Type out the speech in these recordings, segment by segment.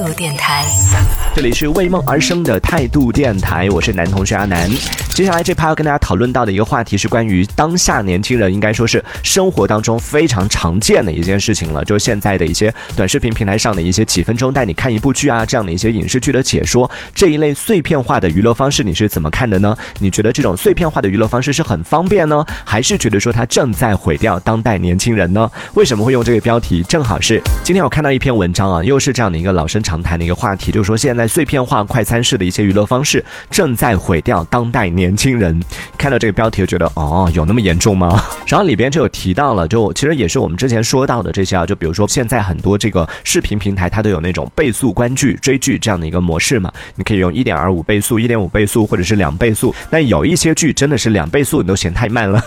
度电台，这里是为梦而生的态度电台，我是男同学阿南。接下来这趴要跟大家讨论到的一个话题是关于当下年轻人应该说是生活当中非常常见的一件事情了，就是现在的一些短视频平台上的一些几分钟带你看一部剧啊这样的一些影视剧的解说，这一类碎片化的娱乐方式你是怎么看的呢？你觉得这种碎片化的娱乐方式是很方便呢，还是觉得说它正在毁掉当代年轻人呢？为什么会用这个标题？正好是今天我看到一篇文章啊，又是这样的一个老生常常谈的一个话题，就是说现在碎片化、快餐式的一些娱乐方式正在毁掉当代年轻人。看到这个标题，就觉得哦，有那么严重吗？然后里边就有提到了，就其实也是我们之前说到的这些啊，就比如说现在很多这个视频平台它都有那种倍速观剧、追剧这样的一个模式嘛，你可以用一点二五倍速、一点五倍速或者是两倍速。但有一些剧真的是两倍速你都嫌太慢了。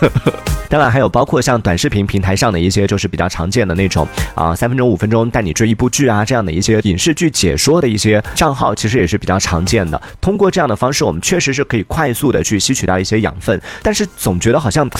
当然还有包括像短视频平台上的一些就是比较常见的那种啊，三分钟、五分钟带你追一部剧啊这样的一些影视剧解说的一些账号，其实也是比较常见的。通过这样的方式，我们确实是可以快速的去吸取到一些养分，但是总觉得好像。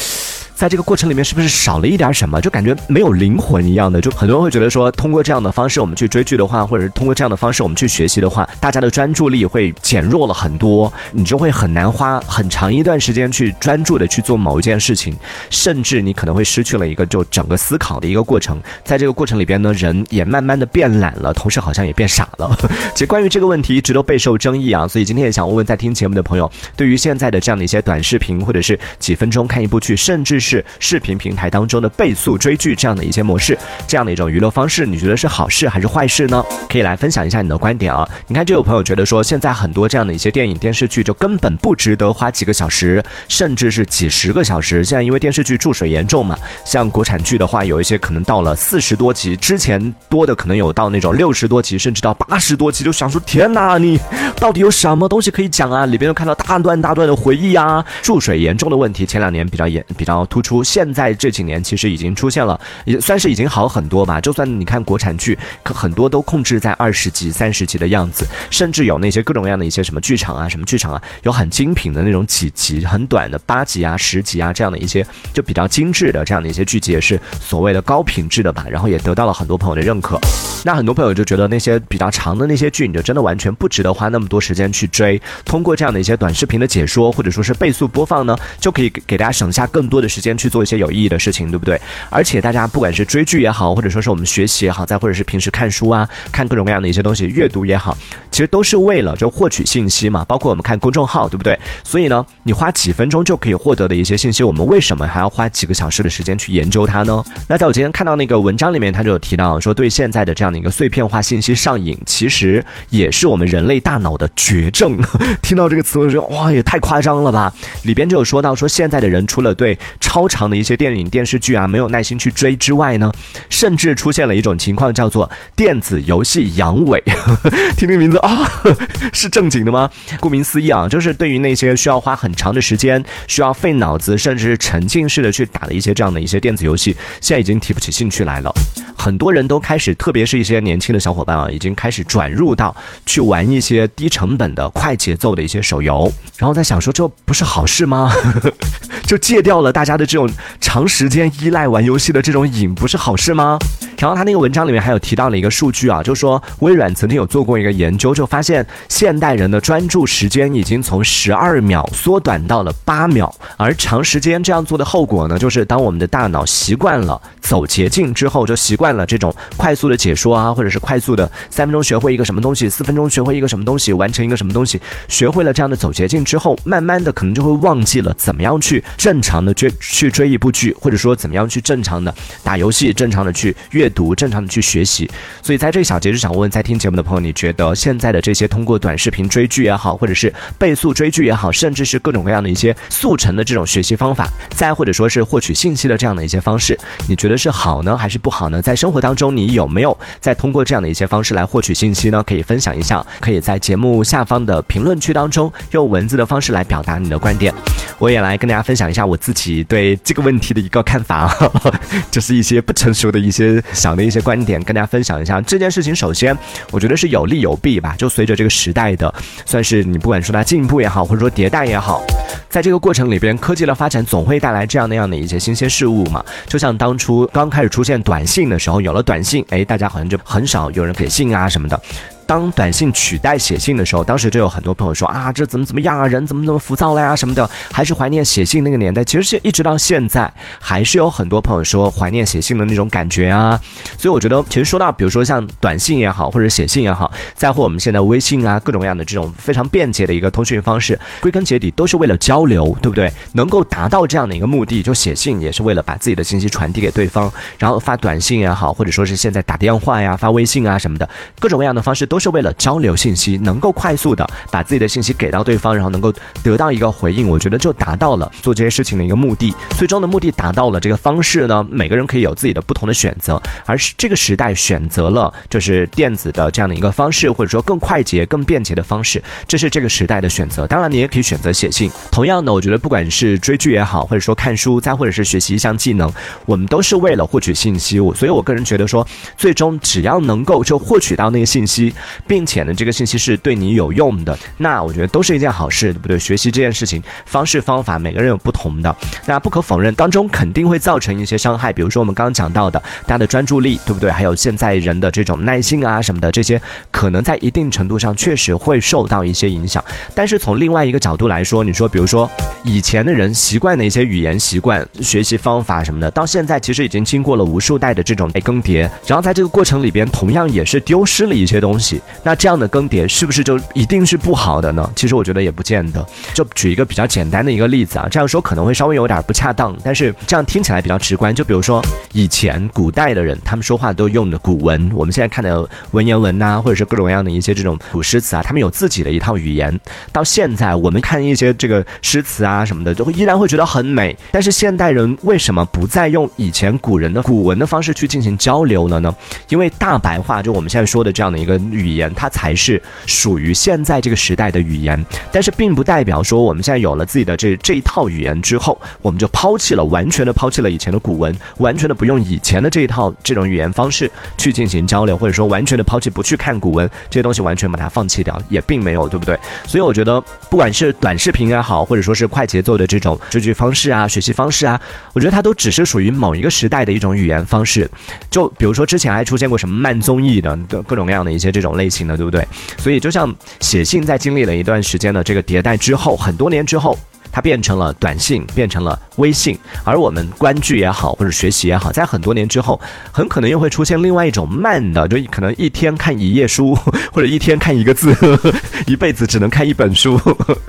在这个过程里面，是不是少了一点什么？就感觉没有灵魂一样的。就很多人会觉得说，通过这样的方式我们去追剧的话，或者是通过这样的方式我们去学习的话，大家的专注力会减弱了很多，你就会很难花很长一段时间去专注的去做某一件事情，甚至你可能会失去了一个就整个思考的一个过程。在这个过程里边呢，人也慢慢的变懒了，同时好像也变傻了。其实关于这个问题一直都备受争议啊，所以今天也想问问在听节目的朋友，对于现在的这样的一些短视频或者是几分钟看一部剧，甚至是视频平台当中的倍速追剧这样的一些模式，这样的一种娱乐方式，你觉得是好事还是坏事呢？可以来分享一下你的观点啊！你看，就有朋友觉得说，现在很多这样的一些电影电视剧就根本不值得花几个小时，甚至是几十个小时。现在因为电视剧注水严重嘛，像国产剧的话，有一些可能到了四十多集，之前多的可能有到那种六十多集，甚至到八十多集，就想说天哪，你到底有什么东西可以讲啊？里边都看到大段大段的回忆啊，注水严重的问题，前两年比较严比较突出。现在这几年其实已经出现了，也算是已经好很多吧。就算你看国产剧，可很多都控制在二十集、三十集的样子，甚至有那些各种各样的一些什么剧场啊、什么剧场啊，有很精品的那种几集、很短的八集啊、十集啊这样的一些，就比较精致的这样的一些剧集，也是所谓的高品质的吧。然后也得到了很多朋友的认可。那很多朋友就觉得那些比较长的那些剧，你就真的完全不值得花那么多多时间去追。通过这样的一些短视频的解说，或者说是倍速播放呢，就可以给大家省下更多的时间去做一些有意义的事情，对不对？而且大家不管是追剧也好，或者说是我们学习也好，再或者是平时看书啊，看各种各样的一些东西，阅读也好，其实都是为了就获取信息嘛。包括我们看公众号，对不对？所以呢，你花几分钟就可以获得的一些信息，我们为什么还要花几个小时的时间去研究它呢？那在我今天看到那个文章里面，他就有提到说，对现在的这样的一个碎片化信息上瘾，其实也是我们人类大脑的绝症。听到这个词，我就觉得哇，也太夸张了吧！里边就有说到说，现在的人除了对超长的一些电影、电视剧啊没有耐心去追之外呢，甚至出现了一种情况，叫做电子游戏阳痿。听听名字啊，是正经的吗？顾名思义啊，就是对于那些需要花很长的时间、需要费脑子，甚至是沉浸式的去打的一些这样的一些电子游戏，现在已经提不起兴趣来了。很多人都开始，特别是一些年轻的小伙伴啊，已经开始转入到去玩一些低成本的快节奏的一些手游，然后在想说，这不是好事吗？就戒掉了大家的这种长时间依赖玩游戏的这种瘾，不是好事吗？然后他那个文章里面还有提到了一个数据啊，就说微软曾经有做过一个研究，就发现现代人的专注时间已经从十二秒缩短到了八秒，而长时间这样做的后果呢，就是当我们的大脑习惯了走捷径之后，就习惯了这种快速的解说啊，或者是快速的三分钟学会一个什么东西，四分钟学会一个什么东西，完成一个什么东西，学会了这样的走捷径之后，慢慢的可能就会忘记了怎么样去正常的追去追一部剧，或者说怎么样去正常的打游戏，正常的去阅。读正常的去学习，所以在这小节就想问在听节目的朋友，你觉得现在的这些通过短视频追剧也好，或者是倍速追剧也好，甚至是各种各样的一些速成的这种学习方法，再或者说是获取信息的这样的一些方式，你觉得是好呢还是不好呢？在生活当中，你有没有在通过这样的一些方式来获取信息呢？可以分享一下，可以在节目目下方的评论区当中用文字的方式来表达你的观点。我也来跟大家分享一下我自己对这个问题的一个看法，就是一些不成熟的一些。想的一些观点跟大家分享一下这件事情。首先，我觉得是有利有弊吧。就随着这个时代的，算是你不管说它进步也好，或者说迭代也好，在这个过程里边，科技的发展总会带来这样那样的一些新鲜事物嘛。就像当初刚开始出现短信的时候，有了短信，哎，大家好像就很少有人给信啊什么的。当短信取代写信的时候，当时就有很多朋友说啊，这怎么怎么样啊，人怎么怎么浮躁了呀什么的，还是怀念写信那个年代。其实是一直到现在，还是有很多朋友说怀念写信的那种感觉啊。所以我觉得，其实说到比如说像短信也好，或者写信也好，再或我们现在微信啊各种各样的这种非常便捷的一个通讯方式，归根结底都是为了交流，对不对？能够达到这样的一个目的，就写信也是为了把自己的信息传递给对方，然后发短信也好，或者说是现在打电话呀、发微信啊什么的，各种各样的方式都是为了交流信息，能够快速的把自己的信息给到对方，然后能够得到一个回应，我觉得就达到了做这些事情的一个目的。最终的目的达到了，这个方式呢，每个人可以有自己的不同的选择，而是这个时代选择了就是电子的这样的一个方式，或者说更快捷、更便捷的方式，这是这个时代的选择。当然，你也可以选择写信。同样的，我觉得不管是追剧也好，或者说看书，再或者是学习一项技能，我们都是为了获取信息。我所以，我个人觉得说，最终只要能够就获取到那个信息，并且呢，这个信息是对你有用的，那我觉得都是一件好事，对不对？学习这件事情方式方法，每个人有不同的，那不可否认当中肯定会造成一些伤害。比如说我们刚刚讲到的，大家的专注力，对不对？还有现在人的这种耐心啊什么的，这些可能在一定程度上确实会受到一些影响。但是从另外一个角度来说，你说，比如说以前的人习惯的一些语言习惯、学习方法什么的，到现在其实已经经过了无数代的这种更迭，然后在这个过程里边，同样也是丢失了一些东西。那这样的更迭是不是就一定是不好的呢？其实我觉得也不见得。就举一个比较简单的一个例子啊，这样说可能会稍微有点不恰当，但是这样听起来比较直观。就比如说以前古代的人，他们说话都用的古文，我们现在看的文言文呐，或者是各种各样的一些这种古诗词啊，他们有自己的一套语言。到现在我们看一些这个诗词啊什么的，就会依然会觉得很美。但是现代人为什么不再用以前古人的古文的方式去进行交流了呢？因为大白话，就我们现在说的这样的一个语语言，它才是属于现在这个时代的语言。但是并不代表说我们现在有了自己的这这一套语言之后，我们就抛弃了，完全的抛弃了以前的古文，完全的不用以前的这一套这种语言方式去进行交流，或者说完全的抛弃不去看古文这些东西，完全把它放弃掉，也并没有，对不对？所以我觉得，不管是短视频也好，或者说是快节奏的这种追剧方式啊、学习方式啊，我觉得它都只是属于某一个时代的一种语言方式。就比如说之前还出现过什么慢综艺的各种各样的一些这种类型的，对不对？所以就像写信在经历了一段时间的这个迭代之后，很多年之后。它变成了短信，变成了微信，而我们观剧也好，或者学习也好，在很多年之后，很可能又会出现另外一种慢的，就可能一天看一页书，或者一天看一个字，一辈子只能看一本书，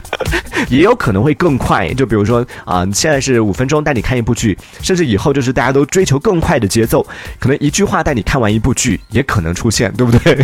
也有可能会更快。就比如说啊，现在是五分钟带你看一部剧，甚至以后就是大家都追求更快的节奏，可能一句话带你看完一部剧，也可能出现，对不对？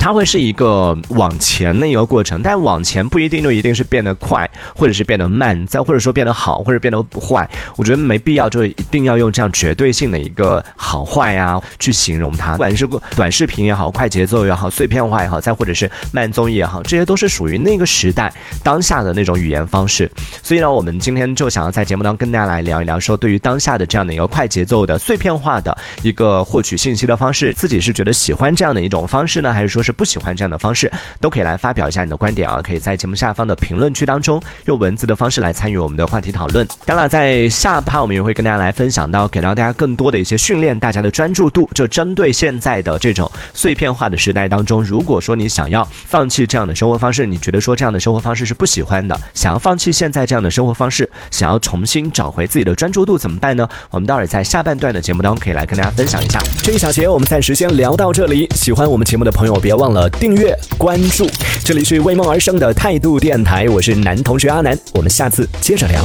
它会是一个往前的一个过程，但往前不一定就一定是变得快，或者是变得慢。再或者说变得好，或者变得坏，我觉得没必要就一定要用这样绝对性的一个好坏呀去形容它。不管是短视频也好，快节奏也好，碎片化也好，再或者是慢综艺也好，这些都是属于那个时代当下的那种语言方式。所以呢，我们今天就想要在节目当中跟大家来聊一聊，说对于当下的这样的一个快节奏的碎片化的一个获取信息的方式，自己是觉得喜欢这样的一种方式呢，还是说是不喜欢这样的方式？都可以来发表一下你的观点啊！可以在节目下方的评论区当中用文字的方式。是来参与我们的话题讨论。当然，在下趴我们也会跟大家来分享到，给到大家更多的一些训练，大家的专注度。就针对现在的这种碎片化的时代当中，如果说你想要放弃这样的生活方式，你觉得说这样的生活方式是不喜欢的，想要放弃现在这样的生活方式，想要重新找回自己的专注度怎么办呢？我们待会儿在下半段的节目当中可以来跟大家分享一下。这一小节我们暂时先聊到这里。喜欢我们节目的朋友，别忘了订阅关注。这里是为梦而生的态度电台，我是男同学阿南，我们下。下次接着聊。